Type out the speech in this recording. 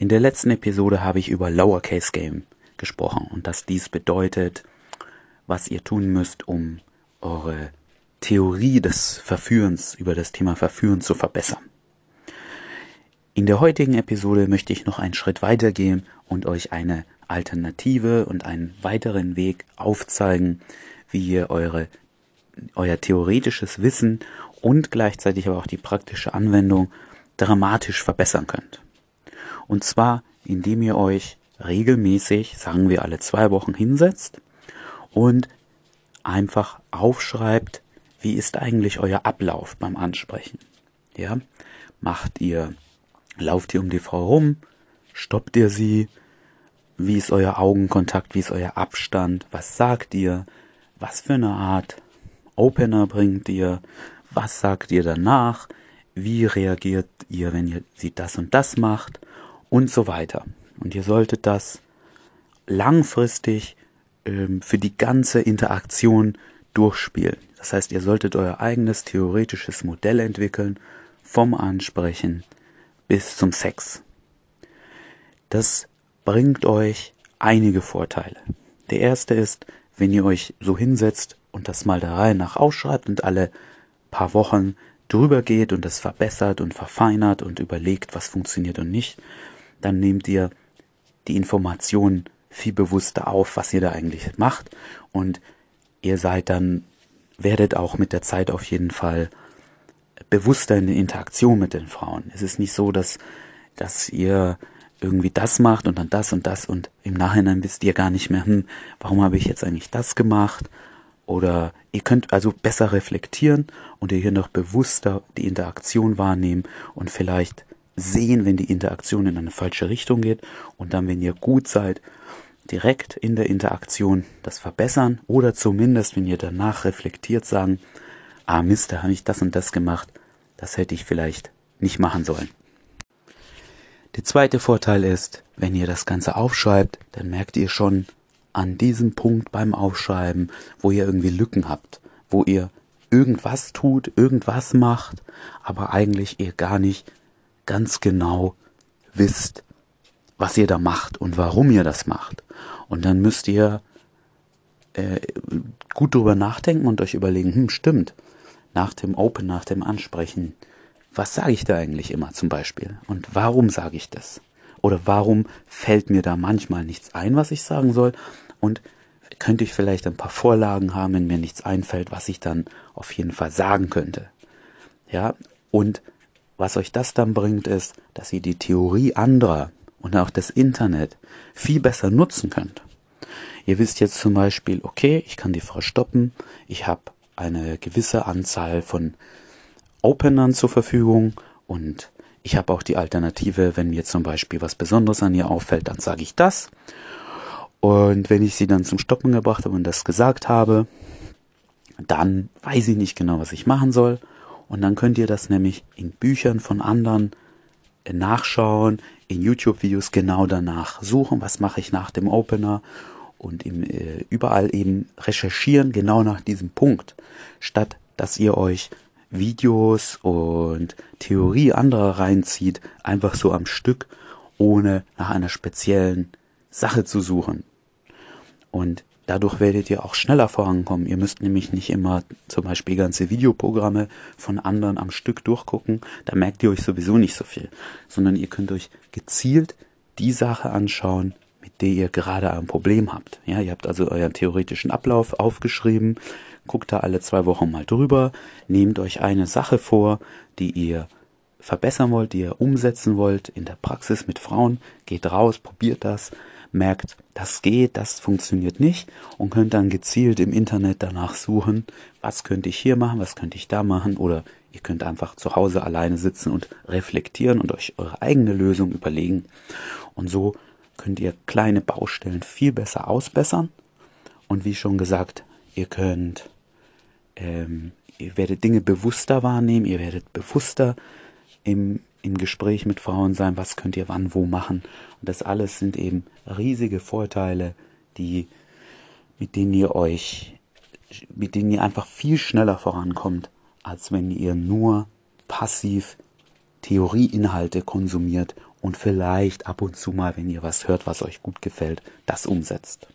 In der letzten Episode habe ich über Lowercase Game gesprochen und dass dies bedeutet, was ihr tun müsst, um eure Theorie des Verführens über das Thema Verführen zu verbessern. In der heutigen Episode möchte ich noch einen Schritt weitergehen und euch eine Alternative und einen weiteren Weg aufzeigen, wie ihr eure, euer theoretisches Wissen und gleichzeitig aber auch die praktische Anwendung dramatisch verbessern könnt. Und zwar, indem ihr euch regelmäßig, sagen wir alle zwei Wochen, hinsetzt und einfach aufschreibt, wie ist eigentlich euer Ablauf beim Ansprechen. Ja, macht ihr, lauft ihr um die Frau rum, stoppt ihr sie, wie ist euer Augenkontakt, wie ist euer Abstand, was sagt ihr, was für eine Art Opener bringt ihr, was sagt ihr danach, wie reagiert ihr, wenn ihr sie das und das macht und so weiter. Und ihr solltet das langfristig ähm, für die ganze Interaktion durchspielen. Das heißt, ihr solltet euer eigenes theoretisches Modell entwickeln, vom Ansprechen bis zum Sex. Das bringt euch einige Vorteile. Der erste ist, wenn ihr euch so hinsetzt und das mal der Reihe nach ausschreibt und alle paar Wochen drüber geht und das verbessert und verfeinert und überlegt, was funktioniert und nicht, dann nehmt ihr die Informationen viel bewusster auf, was ihr da eigentlich macht und ihr seid dann, werdet auch mit der Zeit auf jeden Fall bewusster in der Interaktion mit den Frauen. Es ist nicht so, dass, dass ihr irgendwie das macht und dann das und das und im Nachhinein wisst ihr gar nicht mehr, hm, warum habe ich jetzt eigentlich das gemacht? Oder ihr könnt also besser reflektieren und ihr hier noch bewusster die Interaktion wahrnehmen und vielleicht sehen, wenn die Interaktion in eine falsche Richtung geht und dann, wenn ihr gut seid, direkt in der Interaktion das verbessern oder zumindest, wenn ihr danach reflektiert, sagen, ah Mist, da habe ich das und das gemacht, das hätte ich vielleicht nicht machen sollen. Der zweite Vorteil ist, wenn ihr das Ganze aufschreibt, dann merkt ihr schon an diesem Punkt beim Aufschreiben, wo ihr irgendwie Lücken habt, wo ihr irgendwas tut, irgendwas macht, aber eigentlich ihr gar nicht ganz genau wisst, was ihr da macht und warum ihr das macht. Und dann müsst ihr äh, gut drüber nachdenken und euch überlegen, hm, stimmt, nach dem Open, nach dem Ansprechen, was sage ich da eigentlich immer zum Beispiel? Und warum sage ich das? Oder warum fällt mir da manchmal nichts ein, was ich sagen soll? Und könnte ich vielleicht ein paar Vorlagen haben, wenn mir nichts einfällt, was ich dann auf jeden Fall sagen könnte. Ja, und was euch das dann bringt, ist, dass ihr die Theorie anderer und auch das Internet viel besser nutzen könnt. Ihr wisst jetzt zum Beispiel, okay, ich kann die Frau stoppen, ich habe eine gewisse Anzahl von Openern zur Verfügung und ich habe auch die Alternative, wenn mir zum Beispiel was Besonderes an ihr auffällt, dann sage ich das. Und wenn ich sie dann zum Stoppen gebracht habe und das gesagt habe, dann weiß ich nicht genau, was ich machen soll. Und dann könnt ihr das nämlich in Büchern von anderen äh, nachschauen, in YouTube-Videos genau danach suchen, was mache ich nach dem Opener und im, äh, überall eben recherchieren genau nach diesem Punkt, statt dass ihr euch Videos und Theorie anderer reinzieht, einfach so am Stück, ohne nach einer speziellen Sache zu suchen. Und Dadurch werdet ihr auch schneller vorankommen. Ihr müsst nämlich nicht immer zum Beispiel ganze Videoprogramme von anderen am Stück durchgucken. Da merkt ihr euch sowieso nicht so viel. Sondern ihr könnt euch gezielt die Sache anschauen, mit der ihr gerade ein Problem habt. Ja, ihr habt also euren theoretischen Ablauf aufgeschrieben, guckt da alle zwei Wochen mal drüber, nehmt euch eine Sache vor, die ihr verbessern wollt, die ihr umsetzen wollt in der Praxis mit Frauen, geht raus, probiert das, merkt, das geht, das funktioniert nicht und könnt dann gezielt im Internet danach suchen, was könnte ich hier machen, was könnte ich da machen oder ihr könnt einfach zu Hause alleine sitzen und reflektieren und euch eure eigene Lösung überlegen. Und so könnt ihr kleine Baustellen viel besser ausbessern. Und wie schon gesagt, ihr könnt ähm, ihr werdet Dinge bewusster wahrnehmen, ihr werdet bewusster im im Gespräch mit Frauen sein, was könnt ihr wann wo machen. Und das alles sind eben riesige Vorteile, die, mit denen ihr euch, mit denen ihr einfach viel schneller vorankommt, als wenn ihr nur passiv Theorieinhalte konsumiert und vielleicht ab und zu mal, wenn ihr was hört, was euch gut gefällt, das umsetzt.